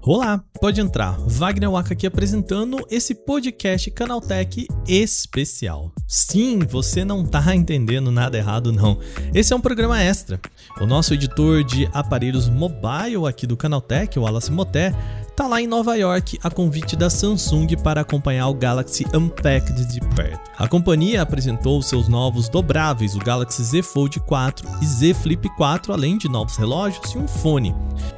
Olá, pode entrar. Wagner Waka aqui apresentando esse podcast Canaltech especial. Sim, você não tá entendendo nada errado não. Esse é um programa extra. O nosso editor de aparelhos mobile aqui do Canaltech, o Wallace Moté, tá lá em Nova York a convite da Samsung para acompanhar o Galaxy Unpacked de perto. A companhia apresentou seus novos dobráveis, o Galaxy Z Fold 4 e Z Flip 4, além de novos relógios e um fone.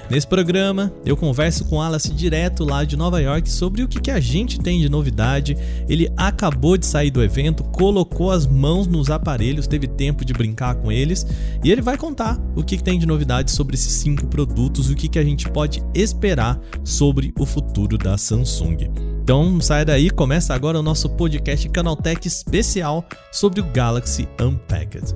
Nesse programa, eu converso com Alice direto lá de Nova York sobre o que, que a gente tem de novidade. Ele acabou de sair do evento, colocou as mãos nos aparelhos, teve tempo de brincar com eles e ele vai contar o que, que tem de novidade sobre esses cinco produtos, o que, que a gente pode esperar sobre sobre o futuro da Samsung. Então sai daí, começa agora o nosso podcast Canaltech especial sobre o Galaxy Unpacked.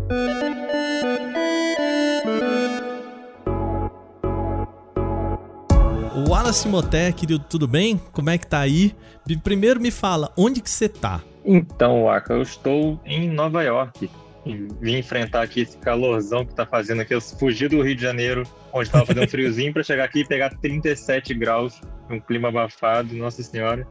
Wallace Moté, querido, tudo bem? Como é que tá aí? Primeiro me fala, onde que você tá? Então, Waka, eu estou em Nova York. Vim enfrentar aqui esse calorzão que tá fazendo aqui. Eu fugi do Rio de Janeiro onde estava fazendo friozinho para chegar aqui e pegar 37 graus, um clima abafado, nossa senhora.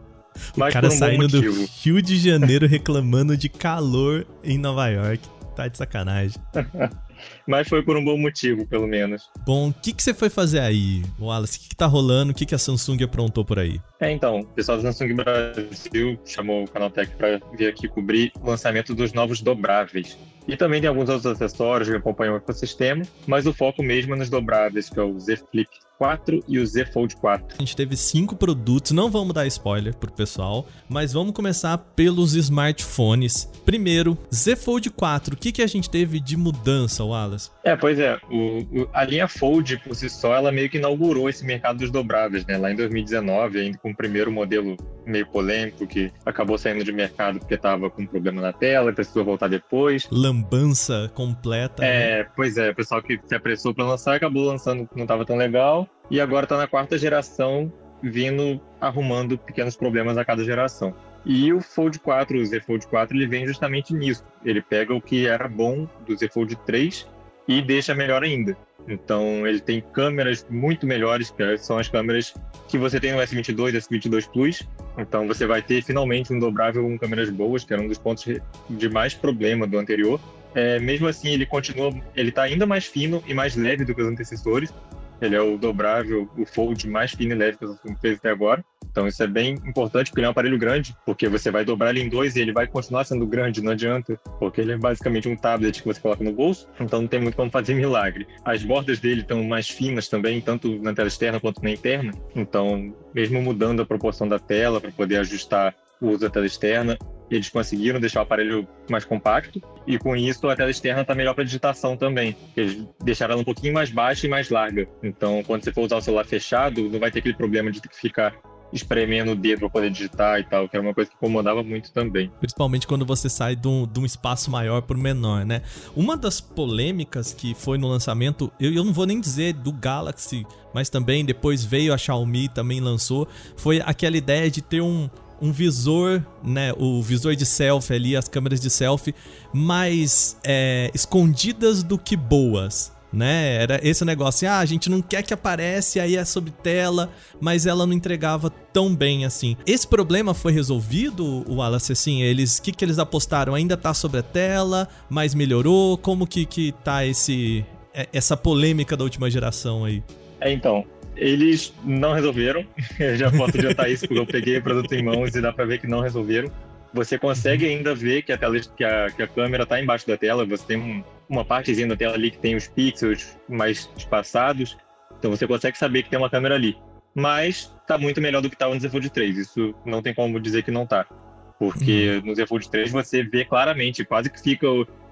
Mas o cara um saindo do Rio de Janeiro reclamando de calor em Nova York. Tá de sacanagem. Mas foi por um bom motivo, pelo menos. Bom, o que, que você foi fazer aí, Wallace? O que, que tá rolando? O que, que a Samsung aprontou por aí? É, então, o pessoal da Samsung Brasil chamou o Canaltech para vir aqui cobrir o lançamento dos novos dobráveis. E também tem alguns outros acessórios que acompanham o ecossistema, mas o foco mesmo é nos dobráveis, que é o Z Flip 4 e o Z Fold 4. A gente teve cinco produtos, não vamos dar spoiler pro pessoal, mas vamos começar pelos smartphones. Primeiro, Z Fold 4, o que, que a gente teve de mudança, Wallace? É, pois é, o, o, a linha Fold por si só, ela meio que inaugurou esse mercado dos dobráveis, né? Lá em 2019, ainda com o primeiro modelo meio polêmico que acabou saindo de mercado porque estava com um problema na tela e precisou voltar depois. Lambança completa. É, né? pois é, o pessoal que se apressou para lançar acabou lançando não estava tão legal e agora está na quarta geração vindo arrumando pequenos problemas a cada geração. E o Fold 4, o Z Fold 4, ele vem justamente nisso. Ele pega o que era bom do Z Fold 3 e deixa melhor ainda. Então ele tem câmeras muito melhores, que são as câmeras que você tem no S22 e S22 Plus. Então você vai ter finalmente um dobrável com câmeras boas, que era um dos pontos de mais problema do anterior. É, mesmo assim, ele continua, ele está ainda mais fino e mais leve do que os antecessores. Ele é o dobrável, o fold mais fino e leve que Samsung fez até agora. Então isso é bem importante, porque ele é um aparelho grande, porque você vai dobrar ele em dois e ele vai continuar sendo grande, não adianta, porque ele é basicamente um tablet que você coloca no bolso, então não tem muito como fazer milagre. As bordas dele estão mais finas também, tanto na tela externa quanto na interna, então mesmo mudando a proporção da tela para poder ajustar o uso da tela externa, eles conseguiram deixar o aparelho mais compacto e com isso a tela externa está melhor para digitação também. Eles deixaram ela um pouquinho mais baixa e mais larga. Então, quando você for usar o celular fechado, não vai ter aquele problema de ter que ficar espremendo o dedo para poder digitar e tal, que era uma coisa que incomodava muito também. Principalmente quando você sai de um, de um espaço maior para menor, né? Uma das polêmicas que foi no lançamento, eu, eu não vou nem dizer do Galaxy, mas também depois veio a Xiaomi, também lançou, foi aquela ideia de ter um, um visor, né, o visor de selfie ali, as câmeras de selfie, mais é, escondidas do que boas né? Era esse negócio, ah, a gente não quer que aparece, aí é sobre tela, mas ela não entregava tão bem assim. Esse problema foi resolvido, o Wallace, assim, eles, que que eles apostaram? Ainda tá sobre a tela, mas melhorou? Como que que tá esse é, essa polêmica da última geração aí? É, então, eles não resolveram. Eu já posso adiantar isso porque eu peguei o produto em mãos e dá para ver que não resolveram. Você consegue ainda ver que a, tela, que a, que a câmera está embaixo da tela, você tem um, uma partezinha da tela ali que tem os pixels mais espaçados, então você consegue saber que tem uma câmera ali. Mas está muito melhor do que estava no Z Fold 3, isso não tem como dizer que não está. Porque uhum. no Z Fold 3 você vê claramente, quase que fica.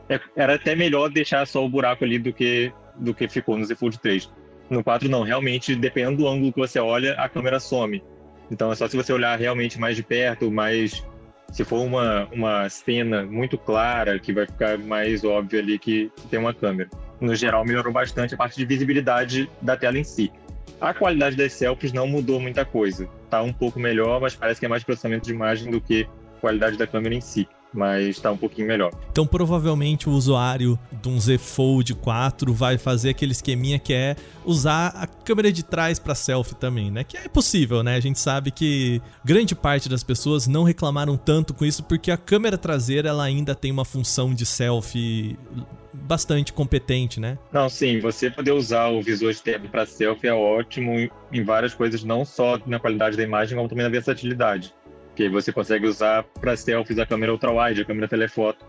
É, era até melhor deixar só o buraco ali do que, do que ficou no Z Fold 3. No 4 não, realmente, dependendo do ângulo que você olha, a câmera some. Então é só se você olhar realmente mais de perto, mais se for uma, uma cena muito clara, que vai ficar mais óbvio ali que tem uma câmera. No geral, melhorou bastante a parte de visibilidade da tela em si. A qualidade das selfies não mudou muita coisa. Tá um pouco melhor, mas parece que é mais processamento de imagem do que qualidade da câmera em si. Mas está um pouquinho melhor. Então, provavelmente o usuário de um Z Fold 4 vai fazer aquele esqueminha que é usar a câmera de trás para selfie também, né? Que é possível, né? A gente sabe que grande parte das pessoas não reclamaram tanto com isso porque a câmera traseira ela ainda tem uma função de selfie bastante competente, né? Não, sim, você poder usar o visor externo para selfie é ótimo em várias coisas, não só na qualidade da imagem, como também na versatilidade que você consegue usar para selfies a câmera ultra-wide, a câmera telefoto.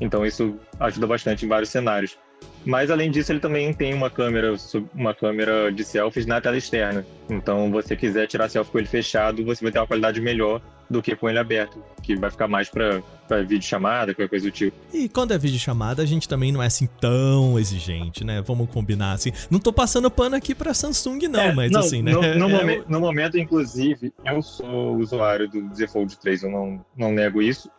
Então isso ajuda bastante em vários cenários. Mas além disso, ele também tem uma câmera, uma câmera de selfies na tela externa. Então, você quiser tirar selfie com ele fechado, você vai ter uma qualidade melhor do que com ele aberto, que vai ficar mais para vídeo chamada, qualquer coisa do tipo. E quando é vídeo chamada, a gente também não é assim tão exigente, né? Vamos combinar assim. Não tô passando pano aqui para Samsung não, é, mas não, assim, né? No, no, é, momen no, momento, inclusive, eu sou usuário do Z Fold 3, eu não, não nego isso.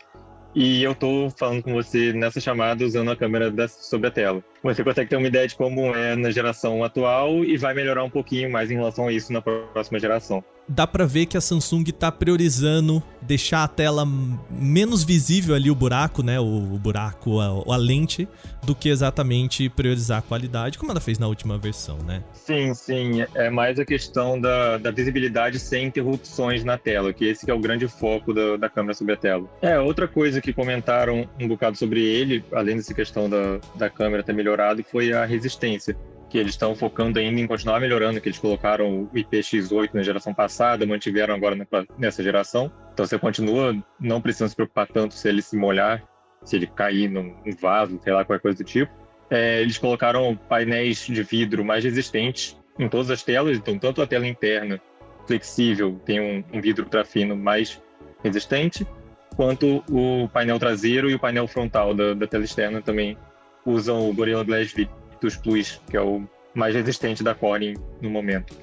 E eu tô falando com você nessa chamada usando a câmera da, sobre a tela. Você consegue ter uma ideia de como é na geração atual e vai melhorar um pouquinho mais em relação a isso na próxima geração dá para ver que a Samsung tá priorizando deixar a tela menos visível ali o buraco, né? O, buraco, a, a, lente, do que exatamente priorizar a qualidade, como ela fez na última versão, né? Sim, sim. É mais a questão da, da visibilidade sem interrupções na tela, que esse que é o grande foco da, da câmera sobre a tela. É, outra coisa que comentaram um bocado sobre ele, além dessa questão da, da câmera ter melhorado, foi a resistência que eles estão focando ainda em continuar melhorando, que eles colocaram o IPX8 na geração passada, mantiveram agora nessa geração. Então você continua não precisando se preocupar tanto se ele se molhar, se ele cair num vaso, sei lá, qualquer coisa do tipo. É, eles colocaram painéis de vidro mais resistentes em todas as telas, então tanto a tela interna flexível tem um, um vidro ultra fino mais resistente, quanto o painel traseiro e o painel frontal da, da tela externa também usam o Gorilla Glass dos Plus, que é o mais resistente da Corning no momento.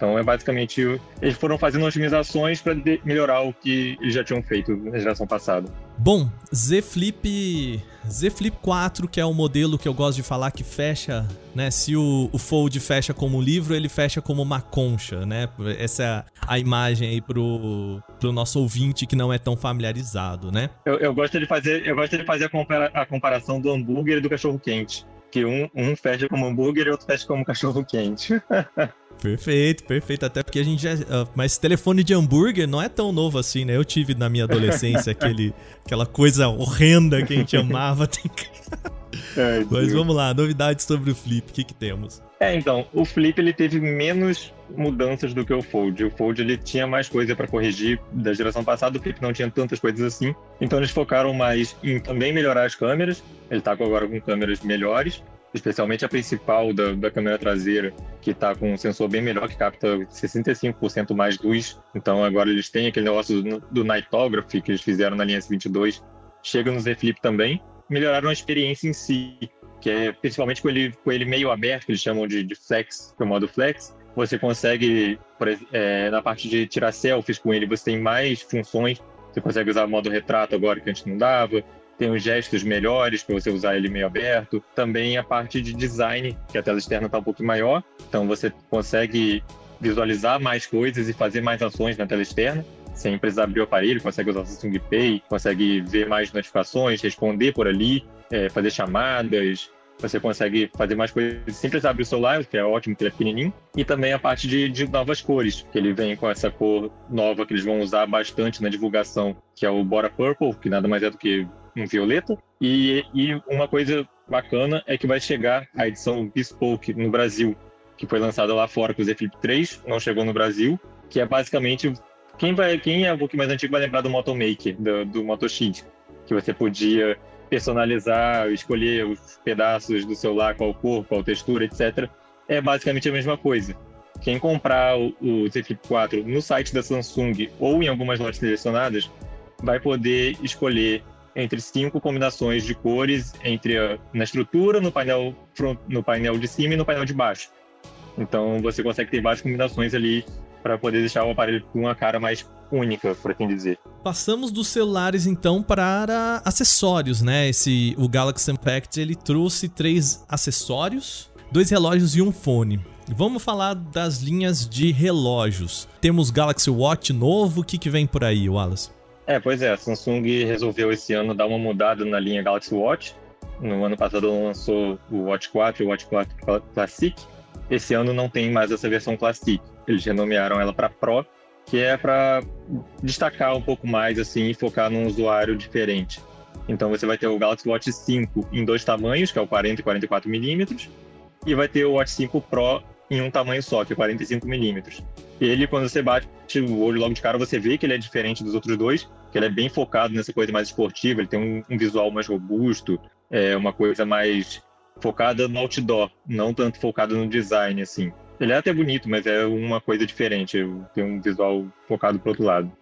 Então é basicamente eles foram fazendo otimizações para melhorar o que eles já tinham feito na geração passada. Bom, Z Flip Z Flip 4, que é o modelo que eu gosto de falar que fecha, né? Se o, o Fold fecha como um livro, ele fecha como uma concha, né? Essa é a, imagem aí pro, pro nosso ouvinte que não é tão familiarizado, né? Eu, eu gosto de fazer, eu gosto de fazer a, compara, a comparação do hambúrguer e do cachorro quente que um, um fecha como hambúrguer e outro fecha como cachorro quente. Perfeito, perfeito. Até porque a gente já. Uh, mas telefone de hambúrguer não é tão novo assim, né? Eu tive na minha adolescência aquele, aquela coisa horrenda que a gente amava. É, mas vamos lá, novidades sobre o Flip, o que, que temos? É, então, o Flip ele teve menos mudanças do que o Fold. O Fold ele tinha mais coisa para corrigir da geração passada, o Flip não tinha tantas coisas assim. Então eles focaram mais em também melhorar as câmeras. Ele tá agora com câmeras melhores, especialmente a principal da, da câmera traseira, que está com um sensor bem melhor, que capta 65% mais luz. Então agora eles têm aquele negócio do, do Nightography que eles fizeram na linha S22. Chega no Z Flip também. Melhoraram a experiência em si que é principalmente com ele, com ele meio aberto, que eles chamam de, de flex, que é o modo flex, você consegue, é, na parte de tirar selfies com ele, você tem mais funções, você consegue usar o modo retrato agora que antes não dava, tem os gestos melhores para você usar ele meio aberto, também a parte de design, que a tela externa está um pouco maior, então você consegue visualizar mais coisas e fazer mais ações na tela externa, sem precisar abrir o aparelho, consegue usar o Samsung Pay, consegue ver mais notificações, responder por ali, é, fazer chamadas, você consegue fazer mais coisas sem precisar abrir o celular, que é ótimo, que ele é pequenininho. E também a parte de, de, novas cores, que ele vem com essa cor nova que eles vão usar bastante na divulgação, que é o Bora Purple, que nada mais é do que um violeta. E, e uma coisa bacana é que vai chegar a edição Bespoke no Brasil, que foi lançada lá fora com o Z Flip 3, não chegou no Brasil, que é basicamente quem vai quem é um pouquinho mais antigo vai lembrar do Motomaker, do, do Moto X, que você podia personalizar, escolher os pedaços do celular, qual cor, qual textura, etc. É basicamente a mesma coisa. Quem comprar o, o Z Flip 4 no site da Samsung ou em algumas lojas selecionadas vai poder escolher entre cinco combinações de cores entre a, na estrutura, no painel front, no painel de cima e no painel de baixo. Então você consegue ter várias combinações ali para poder deixar o aparelho com uma cara mais única, por assim dizer. Passamos dos celulares então para acessórios, né? Esse o Galaxy Impact ele trouxe três acessórios, dois relógios e um fone. Vamos falar das linhas de relógios. Temos Galaxy Watch novo, o que, que vem por aí, Wallace? É, pois é, a Samsung resolveu esse ano dar uma mudada na linha Galaxy Watch. No ano passado lançou o Watch 4 e o Watch 4 Classic. Esse ano não tem mais essa versão Classic. Eles renomearam ela para Pro, que é para destacar um pouco mais assim e focar num usuário diferente. Então você vai ter o Galaxy Watch 5 em dois tamanhos, que é o 40 e 44 milímetros, e vai ter o Watch 5 Pro em um tamanho só, que é 45 milímetros. Ele, quando você bate o olho logo de cara, você vê que ele é diferente dos outros dois, que ele é bem focado nessa coisa mais esportiva, ele tem um, um visual mais robusto, é uma coisa mais focada no outdoor, não tanto focada no design, assim. Ele é até bonito, mas é uma coisa diferente, tem um visual focado pro outro lado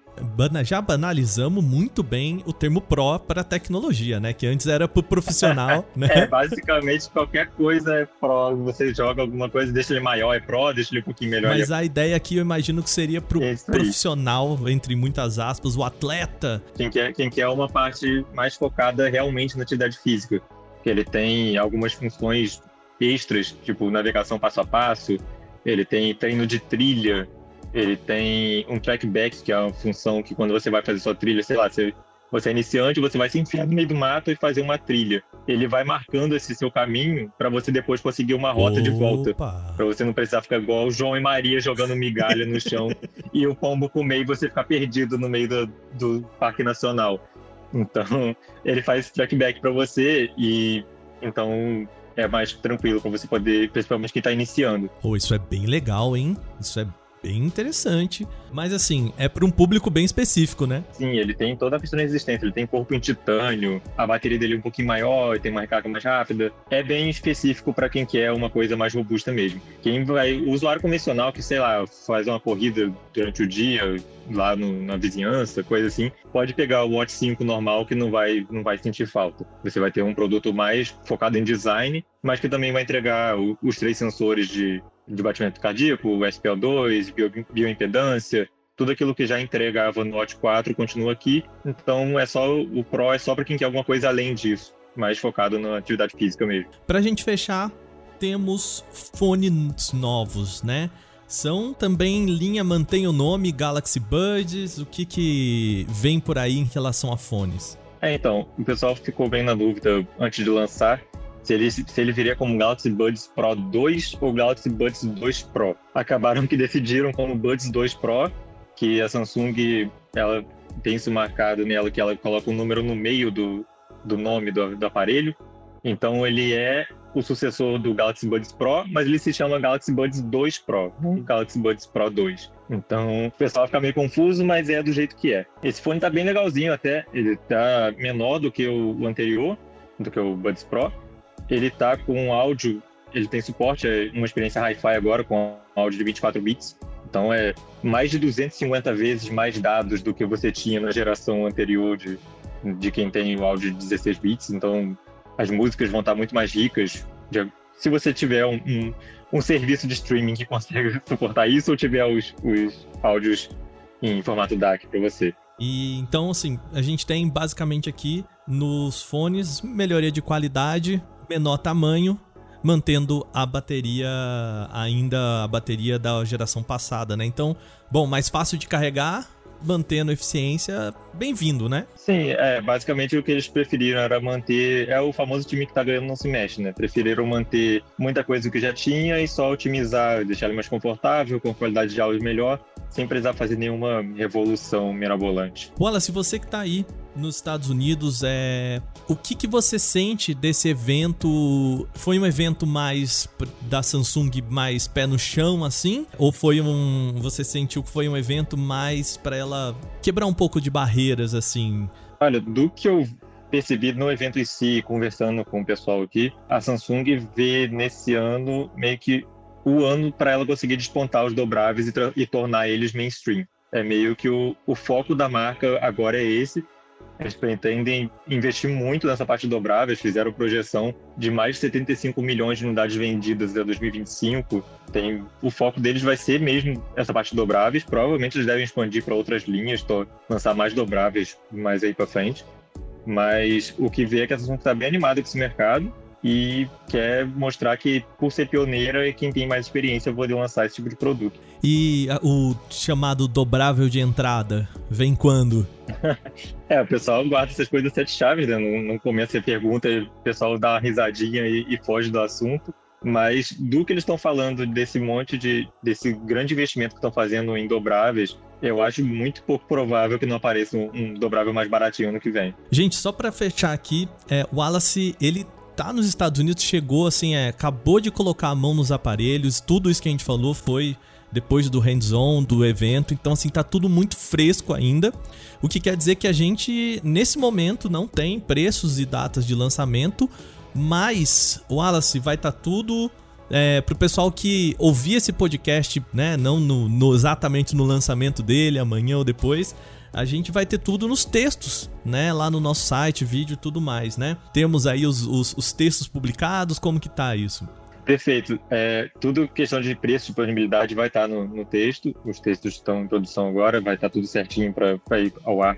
já banalizamos muito bem o termo pro para tecnologia, né? Que antes era pro profissional, né? É, basicamente qualquer coisa é pro. Você joga alguma coisa, deixa ele maior, é pro, deixa ele um pouquinho melhor. Mas é... a ideia aqui eu imagino que seria pro profissional, entre muitas aspas, o atleta. Quem quer, quem quer uma parte mais focada realmente na atividade física. Que ele tem algumas funções extras, tipo navegação passo a passo, ele tem treino de trilha, ele tem um trackback, que é uma função que quando você vai fazer sua trilha, sei lá, você, você é iniciante, você vai se enfiar no meio do mato e fazer uma trilha. Ele vai marcando esse seu caminho para você depois conseguir uma rota Opa. de volta. Para você não precisar ficar igual o João e Maria jogando migalha no chão e o pombo comer e você ficar perdido no meio do, do Parque Nacional. Então, ele faz trackback para você e então é mais tranquilo para você poder, principalmente quem tá iniciando. Pô, isso é bem legal, hein? Isso é bem interessante. Mas assim, é para um público bem específico, né? Sim, ele tem toda a questão de resistência. Ele tem corpo em titânio, a bateria dele é um pouquinho maior, tem uma recarga mais rápida. É bem específico para quem quer uma coisa mais robusta mesmo. Quem vai, o usuário convencional que, sei lá, faz uma corrida durante o dia, lá no, na vizinhança, coisa assim, pode pegar o Watch 5 normal que não vai, não vai sentir falta. Você vai ter um produto mais focado em design, mas que também vai entregar o, os três sensores de de batimento cardíaco, o SPO2, bio, bioimpedância, tudo aquilo que já entregava no Watch 4 continua aqui. Então é só o Pro é só para quem quer alguma coisa além disso, mais focado na atividade física mesmo. Para a gente fechar, temos fones novos, né? São também linha mantém o nome Galaxy Buds. O que que vem por aí em relação a fones? É, então, o pessoal ficou bem na dúvida antes de lançar se ele, se ele viria como Galaxy Buds Pro 2 ou Galaxy Buds 2 Pro. Acabaram que decidiram como Buds 2 Pro, que a Samsung ela tem isso marcado nela, que ela coloca um número no meio do, do nome do, do aparelho. Então ele é o sucessor do Galaxy Buds Pro, mas ele se chama Galaxy Buds 2 Pro, não Galaxy Buds Pro 2. Então o pessoal fica meio confuso, mas é do jeito que é. Esse fone tá bem legalzinho até, ele tá menor do que o anterior, do que o Buds Pro, ele tá com áudio, ele tem suporte, é uma experiência hi-fi agora com áudio de 24 bits. Então é mais de 250 vezes mais dados do que você tinha na geração anterior de, de quem tem o áudio de 16 bits. Então as músicas vão estar muito mais ricas. De, se você tiver um, um, um, serviço de streaming que consegue suportar isso ou tiver os, os áudios em formato DAC para você. E então, assim, a gente tem basicamente aqui nos fones melhoria de qualidade, menor tamanho, mantendo a bateria ainda a bateria da geração passada, né? Então, bom, mais fácil de carregar, mantendo eficiência, bem-vindo, né? Sim, é, basicamente o que eles preferiram era manter, é o famoso time que tá ganhando não se mexe, né? Preferiram manter muita coisa que já tinha e só otimizar, deixar ele mais confortável, com qualidade de áudio melhor, sem precisar fazer nenhuma revolução mirabolante. Bola, se você que tá aí nos Estados Unidos, é o que, que você sente desse evento? Foi um evento mais da Samsung mais pé no chão assim, ou foi um você sentiu que foi um evento mais para ela quebrar um pouco de barreiras assim? Olha, do que eu percebi no evento em si, conversando com o pessoal aqui, a Samsung vê nesse ano meio que o ano para ela conseguir despontar os dobráveis e, e, tornar eles mainstream. É meio que o, o foco da marca agora é esse, eles pretendem investir muito nessa parte dobráveis, fizeram projeção de mais de 75 milhões de unidades vendidas até 2025. Tem, o foco deles vai ser mesmo essa parte dobráveis. Provavelmente eles devem expandir para outras linhas, lançar mais dobráveis mais aí para frente. Mas o que vê é que a Samsung está bem animada com esse mercado e quer mostrar que, por ser pioneira, quem tem mais experiência poder lançar esse tipo de produto. E a, o chamado dobrável de entrada, vem quando? é, o pessoal guarda essas coisas sete chaves, né? No, no começo você pergunta, o pessoal dá uma risadinha e, e foge do assunto. Mas do que eles estão falando desse monte de. desse grande investimento que estão fazendo em dobráveis, eu acho muito pouco provável que não apareça um, um dobrável mais baratinho no que vem. Gente, só para fechar aqui, é, o Wallace, ele tá nos Estados Unidos, chegou assim, é, acabou de colocar a mão nos aparelhos, tudo isso que a gente falou foi depois do hands-on, do evento, então assim, tá tudo muito fresco ainda, o que quer dizer que a gente, nesse momento, não tem preços e datas de lançamento, mas, Wallace, vai estar tá tudo é, pro pessoal que ouvir esse podcast, né? Não no, no, exatamente no lançamento dele, amanhã ou depois. A gente vai ter tudo nos textos, né? Lá no nosso site, vídeo e tudo mais, né? Temos aí os, os, os textos publicados, como que tá isso? Perfeito. É, tudo questão de preço, e disponibilidade vai estar tá no, no, texto. Os textos estão em produção agora, vai estar tá tudo certinho para ir ao ar.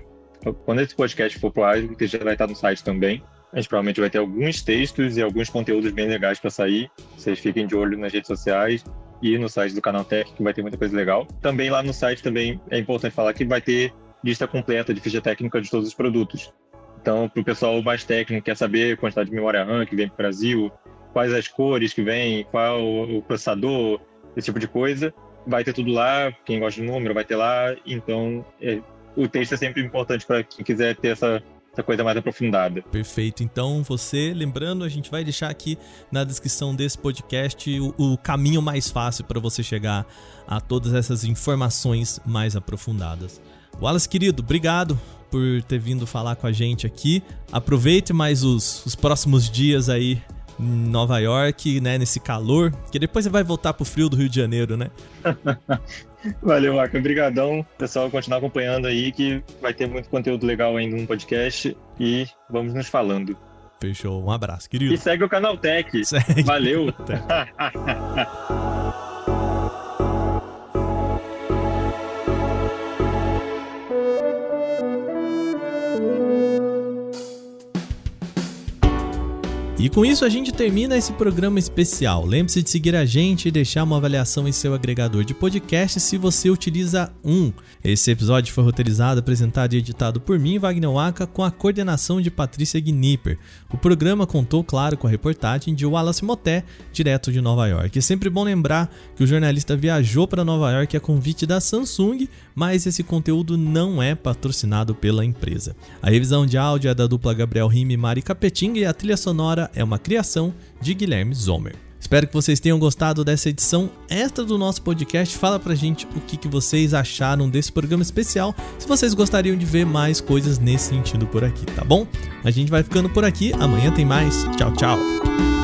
Quando esse podcast for pro ar, o texto já vai estar tá no site também. A gente provavelmente vai ter alguns textos e alguns conteúdos bem legais para sair. Vocês fiquem de olho nas redes sociais e no site do Canal Tech, que vai ter muita coisa legal. Também lá no site também é importante falar que vai ter lista completa de ficha técnica de todos os produtos. Então, para o pessoal mais técnico, quer saber quantidade de memória RAM que vem para o Brasil, quais as cores que vem, qual o processador, esse tipo de coisa, vai ter tudo lá. Quem gosta de número vai ter lá. Então, é, o texto é sempre importante para quem quiser ter essa essa coisa mais aprofundada. Perfeito. Então, você, lembrando, a gente vai deixar aqui na descrição desse podcast o, o caminho mais fácil para você chegar a todas essas informações mais aprofundadas. Wallace, querido, obrigado por ter vindo falar com a gente aqui. Aproveite mais os, os próximos dias aí em Nova York, né, nesse calor, que depois você vai voltar pro frio do Rio de Janeiro, né? Valeu, Marco. Obrigadão. Pessoal, continuar acompanhando aí que vai ter muito conteúdo legal ainda no podcast e vamos nos falando. Fechou. Um abraço, querido. E segue o canal Tech. Segue Valeu. E com isso a gente termina esse programa especial. Lembre-se de seguir a gente e deixar uma avaliação em seu agregador de podcast se você utiliza um. Esse episódio foi roteirizado, apresentado e editado por mim, Wagner Waka, com a coordenação de Patrícia Gnipper. O programa contou, claro, com a reportagem de Wallace Moté, direto de Nova York. É sempre bom lembrar que o jornalista viajou para Nova York a convite da Samsung, mas esse conteúdo não é patrocinado pela empresa. A revisão de áudio é da dupla Gabriel Rime e Mari Capetinga e a trilha sonora é uma criação de Guilherme Zomer. Espero que vocês tenham gostado dessa edição extra do nosso podcast. Fala pra gente o que, que vocês acharam desse programa especial. Se vocês gostariam de ver mais coisas nesse sentido por aqui, tá bom? A gente vai ficando por aqui. Amanhã tem mais. Tchau, tchau.